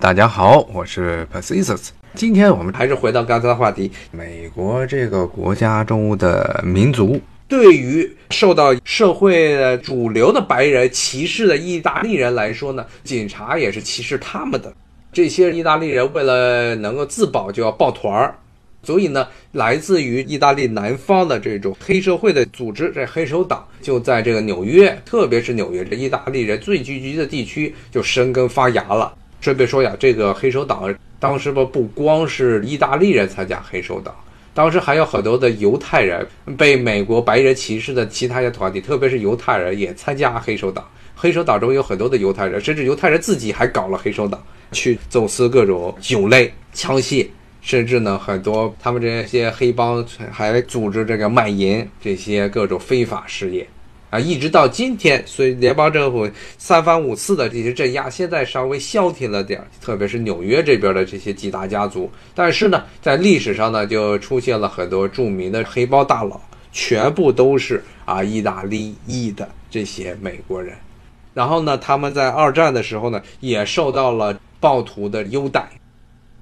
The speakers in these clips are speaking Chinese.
大家好，我是 Pacisus。今天我们还是回到刚才的话题，美国这个国家中的民族，对于受到社会的主流的白人歧视的意大利人来说呢，警察也是歧视他们的。这些意大利人为了能够自保，就要抱团儿。所以呢，来自于意大利南方的这种黑社会的组织，这黑手党就在这个纽约，特别是纽约这意大利人最聚集的地区，就生根发芽了。顺便说呀，这个黑手党当时吧，不光是意大利人参加黑手党，当时还有很多的犹太人被美国白人歧视的其他的团体，特别是犹太人也参加黑手党。黑手党中有很多的犹太人，甚至犹太人自己还搞了黑手党，去走私各种酒类、枪械，甚至呢，很多他们这些黑帮还组织这个卖淫这些各种非法事业。啊，一直到今天，所以联邦政府三番五次的这些镇压，现在稍微消停了点儿，特别是纽约这边的这些几大家族。但是呢，在历史上呢，就出现了很多著名的黑帮大佬，全部都是啊意大利裔的这些美国人。然后呢，他们在二战的时候呢，也受到了暴徒的优待，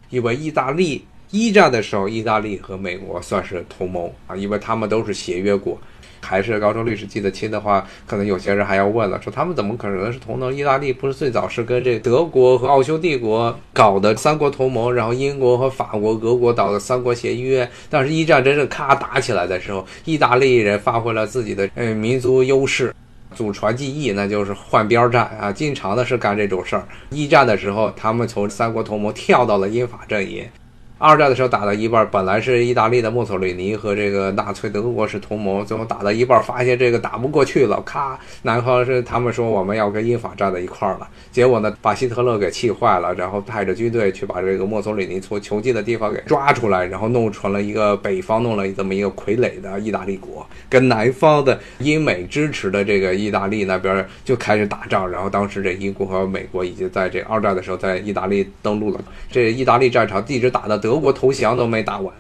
因为意大利一战的时候，意大利和美国算是同盟啊，因为他们都是协约国。还是高中历史记得清的话，可能有些人还要问了，说他们怎么可能是同盟？意大利不是最早是跟这德国和奥匈帝国搞的三国同盟，然后英国和法国、俄国搞的三国协约。但是，一战真正咔打起来的时候，意大利人发挥了自己的呃民族优势，祖传技艺，那就是换边站啊，经常的是干这种事儿。一战的时候，他们从三国同盟跳到了英法阵营。二战的时候打到一半，本来是意大利的墨索里尼和这个纳粹德国是同盟，最后打到一半发现这个打不过去了，咔，南方是他们说我们要跟英法站在一块儿了，结果呢把希特勒给气坏了，然后派着军队去把这个墨索里尼从囚禁的地方给抓出来，然后弄成了一个北方弄了这么一个傀儡的意大利国，跟南方的英美支持的这个意大利那边就开始打仗，然后当时这英国和美国已经在这二战的时候在意大利登陆了，这意大利战场一直打到德。德国投降都没打完，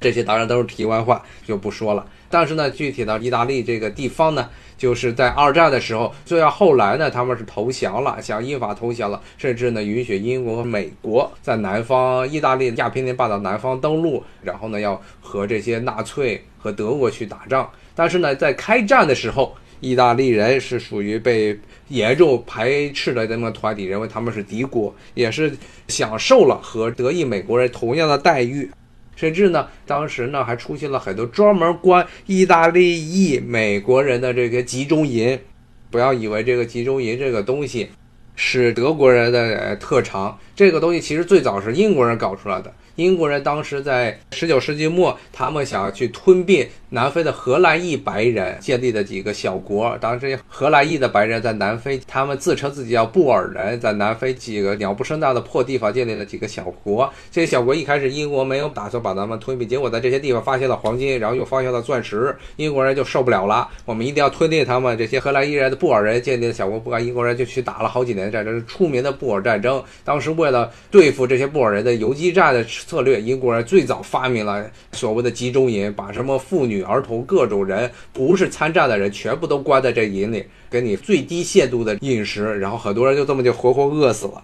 这些当然都是题外话，就不说了。但是呢，具体到意大利这个地方呢，就是在二战的时候，虽然后来呢他们是投降了，向英法投降了，甚至呢允许英国和美国在南方意大利亚平宁半岛南方登陆，然后呢要和这些纳粹和德国去打仗。但是呢，在开战的时候，意大利人是属于被严重排斥的这么团体，认为他们是敌国，也是享受了和德裔美国人同样的待遇，甚至呢，当时呢还出现了很多专门关意大利裔美国人的这个集中营。不要以为这个集中营这个东西是德国人的特长，这个东西其实最早是英国人搞出来的。英国人当时在十九世纪末，他们想要去吞并南非的荷兰裔白人建立的几个小国。当时荷兰裔的白人在南非，他们自称自己叫布尔人，在南非几个鸟不生蛋的破地方建立了几个小国。这些小国一开始英国没有打算把他们吞并，结果在这些地方发现了黄金，然后又发现了钻石，英国人就受不了了，我们一定要吞并他们。这些荷兰裔人的布尔人建立的小国，不干，英国人就去打了好几年战争，出名的布尔战争。当时为了对付这些布尔人的游击战的。策略，英国人最早发明了所谓的集中营，把什么妇女、儿童、各种人不是参战的人，全部都关在这营里，给你最低限度的饮食，然后很多人就这么就活活饿死了。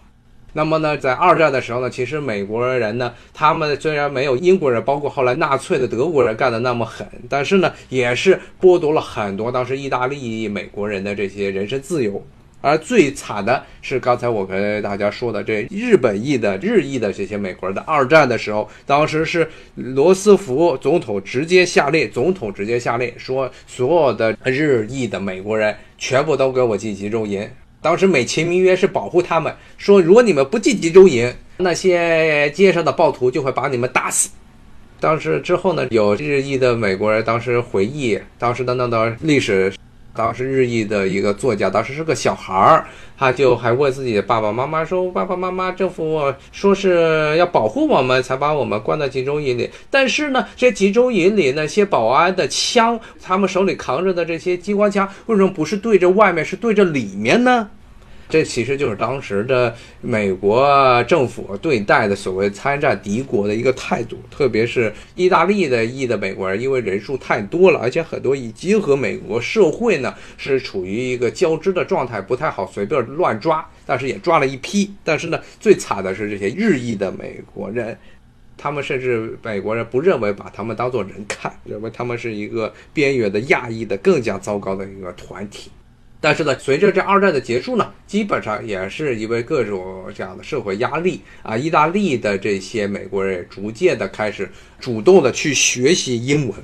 那么呢，在二战的时候呢，其实美国人呢，他们虽然没有英国人，包括后来纳粹的德国人干的那么狠，但是呢，也是剥夺了很多当时意大利美国人的这些人身自由。而最惨的是，刚才我跟大家说的，这日本裔的、日裔的这些美国人，的二战的时候，当时是罗斯福总统直接下令，总统直接下令说，所有的日裔的美国人全部都给我进集中营。当时美其名曰是保护他们，说如果你们不进集中营，那些街上的暴徒就会把你们打死。当时之后呢，有日裔的美国人当时回忆当时的那段历史。当时日裔的一个作家，当时是个小孩儿，他就还问自己的爸爸妈妈说：“爸爸妈妈，政府说是要保护我们，才把我们关到集中营里。但是呢，这集中营里那些保安的枪，他们手里扛着的这些机关枪，为什么不是对着外面，是对着里面呢？”这其实就是当时的美国政府对待的所谓参战敌国的一个态度，特别是意大利的裔的美国人，因为人数太多了，而且很多已经和美国社会呢是处于一个交织的状态，不太好随便乱抓。但是也抓了一批。但是呢，最惨的是这些日裔的美国人，他们甚至美国人不认为把他们当做人看，认为他们是一个边缘的亚裔的更加糟糕的一个团体。但是呢，随着这二战的结束呢，基本上也是因为各种这样的社会压力啊，意大利的这些美国人逐渐的开始主动的去学习英文。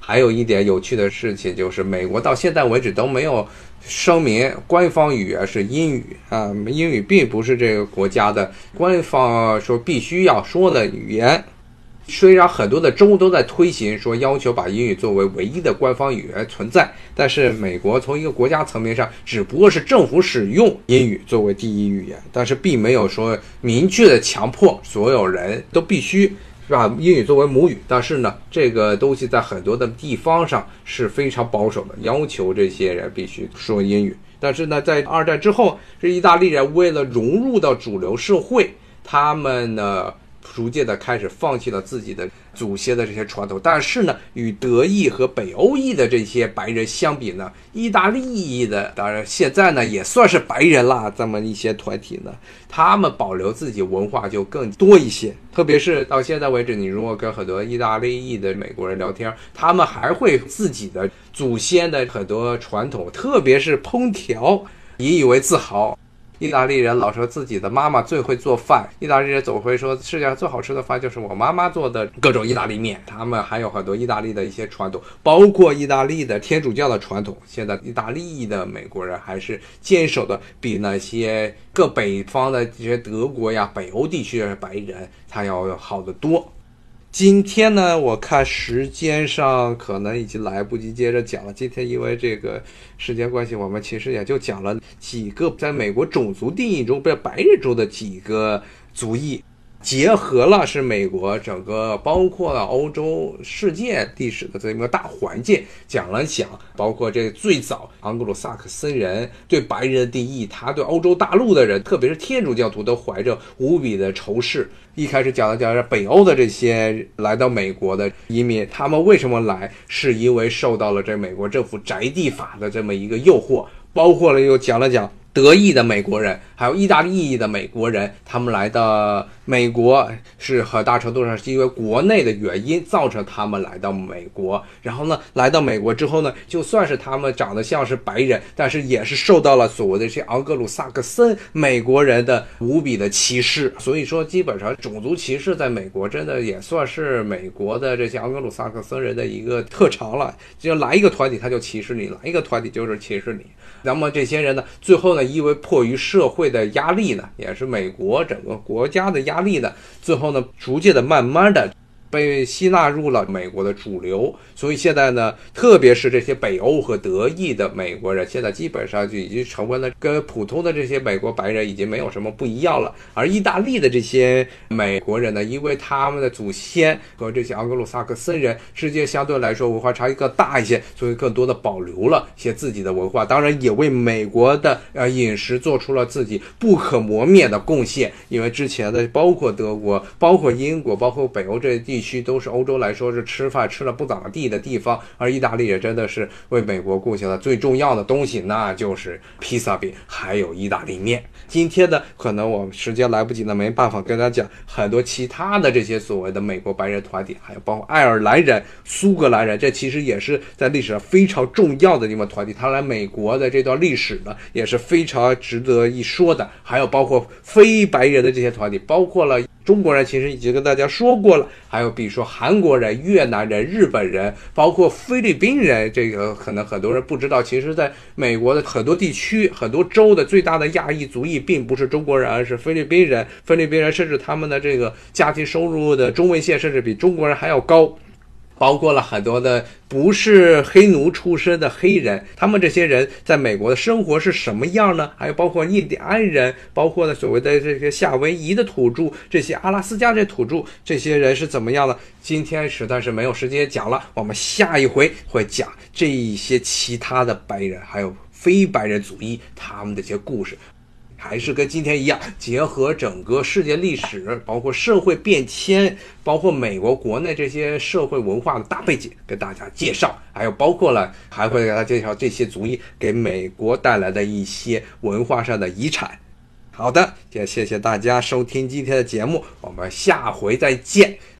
还有一点有趣的事情就是，美国到现在为止都没有声明官方语言是英语啊，英语并不是这个国家的官方说必须要说的语言。虽然很多的州都在推行说要求把英语作为唯一的官方语言存在，但是美国从一个国家层面上只不过是政府使用英语作为第一语言，但是并没有说明确的强迫所有人都必须是吧英语作为母语。但是呢，这个东西在很多的地方上是非常保守的，要求这些人必须说英语。但是呢，在二战之后，这意大利人为了融入到主流社会，他们呢。逐渐的开始放弃了自己的祖先的这些传统，但是呢，与德裔和北欧裔的这些白人相比呢，意大利裔的当然现在呢也算是白人啦，这么一些团体呢，他们保留自己文化就更多一些。特别是到现在为止，你如果跟很多意大利裔的美国人聊天，他们还会自己的祖先的很多传统，特别是烹调，引以为自豪。意大利人老说自己的妈妈最会做饭，意大利人总会说世界上最好吃的饭就是我妈妈做的各种意大利面。他们还有很多意大利的一些传统，包括意大利的天主教的传统。现在意大利的美国人还是坚守的比那些各北方的这些德国呀、北欧地区的白人他要好得多。今天呢，我看时间上可能已经来不及接着讲了。今天因为这个时间关系，我们其实也就讲了几个在美国种族定义中被白人中的几个族裔。结合了是美国整个包括了欧洲世界历史的这么一个大环境，讲了讲，包括这最早盎格鲁撒克森人对白人的定义，他对欧洲大陆的人，特别是天主教徒都怀着无比的仇视。一开始讲了讲北欧的这些来到美国的移民，他们为什么来，是因为受到了这美国政府宅地法的这么一个诱惑，包括了又讲了讲。德裔的美国人，还有意大利裔的美国人，他们来到美国是很大程度上是因为国内的原因造成他们来到美国。然后呢，来到美国之后呢，就算是他们长得像是白人，但是也是受到了所谓的这些盎格鲁撒克森美国人的无比的歧视。所以说，基本上种族歧视在美国真的也算是美国的这些盎格鲁撒克森人的一个特长了。只要来一个团体，他就歧视你；来一个团体就是歧视你。那么这些人呢，最后呢，因为迫于社会的压力呢，也是美国整个国家的压力压力的，最后呢，逐渐的、慢慢的。被吸纳入了美国的主流，所以现在呢，特别是这些北欧和德裔的美国人，现在基本上就已经成为了跟普通的这些美国白人已经没有什么不一样了。而意大利的这些美国人呢，因为他们的祖先和这些盎格鲁撒克森人之间相对来说文化差异更大一些，所以更多的保留了一些自己的文化，当然也为美国的呃饮食做出了自己不可磨灭的贡献。因为之前的包括德国、包括英国、包括北欧这些地。区都是欧洲来说是吃饭吃了不怎么地的地方，而意大利也真的是为美国贡献了最重要的东西，那就是披萨饼还有意大利面。今天呢，可能我们时间来不及呢，没办法跟大家讲很多其他的这些所谓的美国白人团体，还有包括爱尔兰人、苏格兰人，这其实也是在历史上非常重要的地方团体。他来美国的这段历史呢，也是非常值得一说的。还有包括非白人的这些团体，包括了。中国人其实已经跟大家说过了，还有比如说韩国人、越南人、日本人，包括菲律宾人，这个可能很多人不知道。其实，在美国的很多地区、很多州的最大的亚裔族裔，并不是中国人，而是菲律宾人。菲律宾人甚至他们的这个家庭收入的中位线，甚至比中国人还要高。包括了很多的不是黑奴出身的黑人，他们这些人在美国的生活是什么样呢？还有包括印第安人，包括呢所谓的这些夏威夷的土著，这些阿拉斯加这土著，这些人是怎么样的？今天实在是没有时间讲了，我们下一回会讲这一些其他的白人，还有非白人族裔他们的一些故事。还是跟今天一样，结合整个世界历史，包括社会变迁，包括美国国内这些社会文化的大背景，给大家介绍。还有包括了，还会给大家介绍这些族裔给美国带来的一些文化上的遗产。好的，也谢谢大家收听今天的节目，我们下回再见。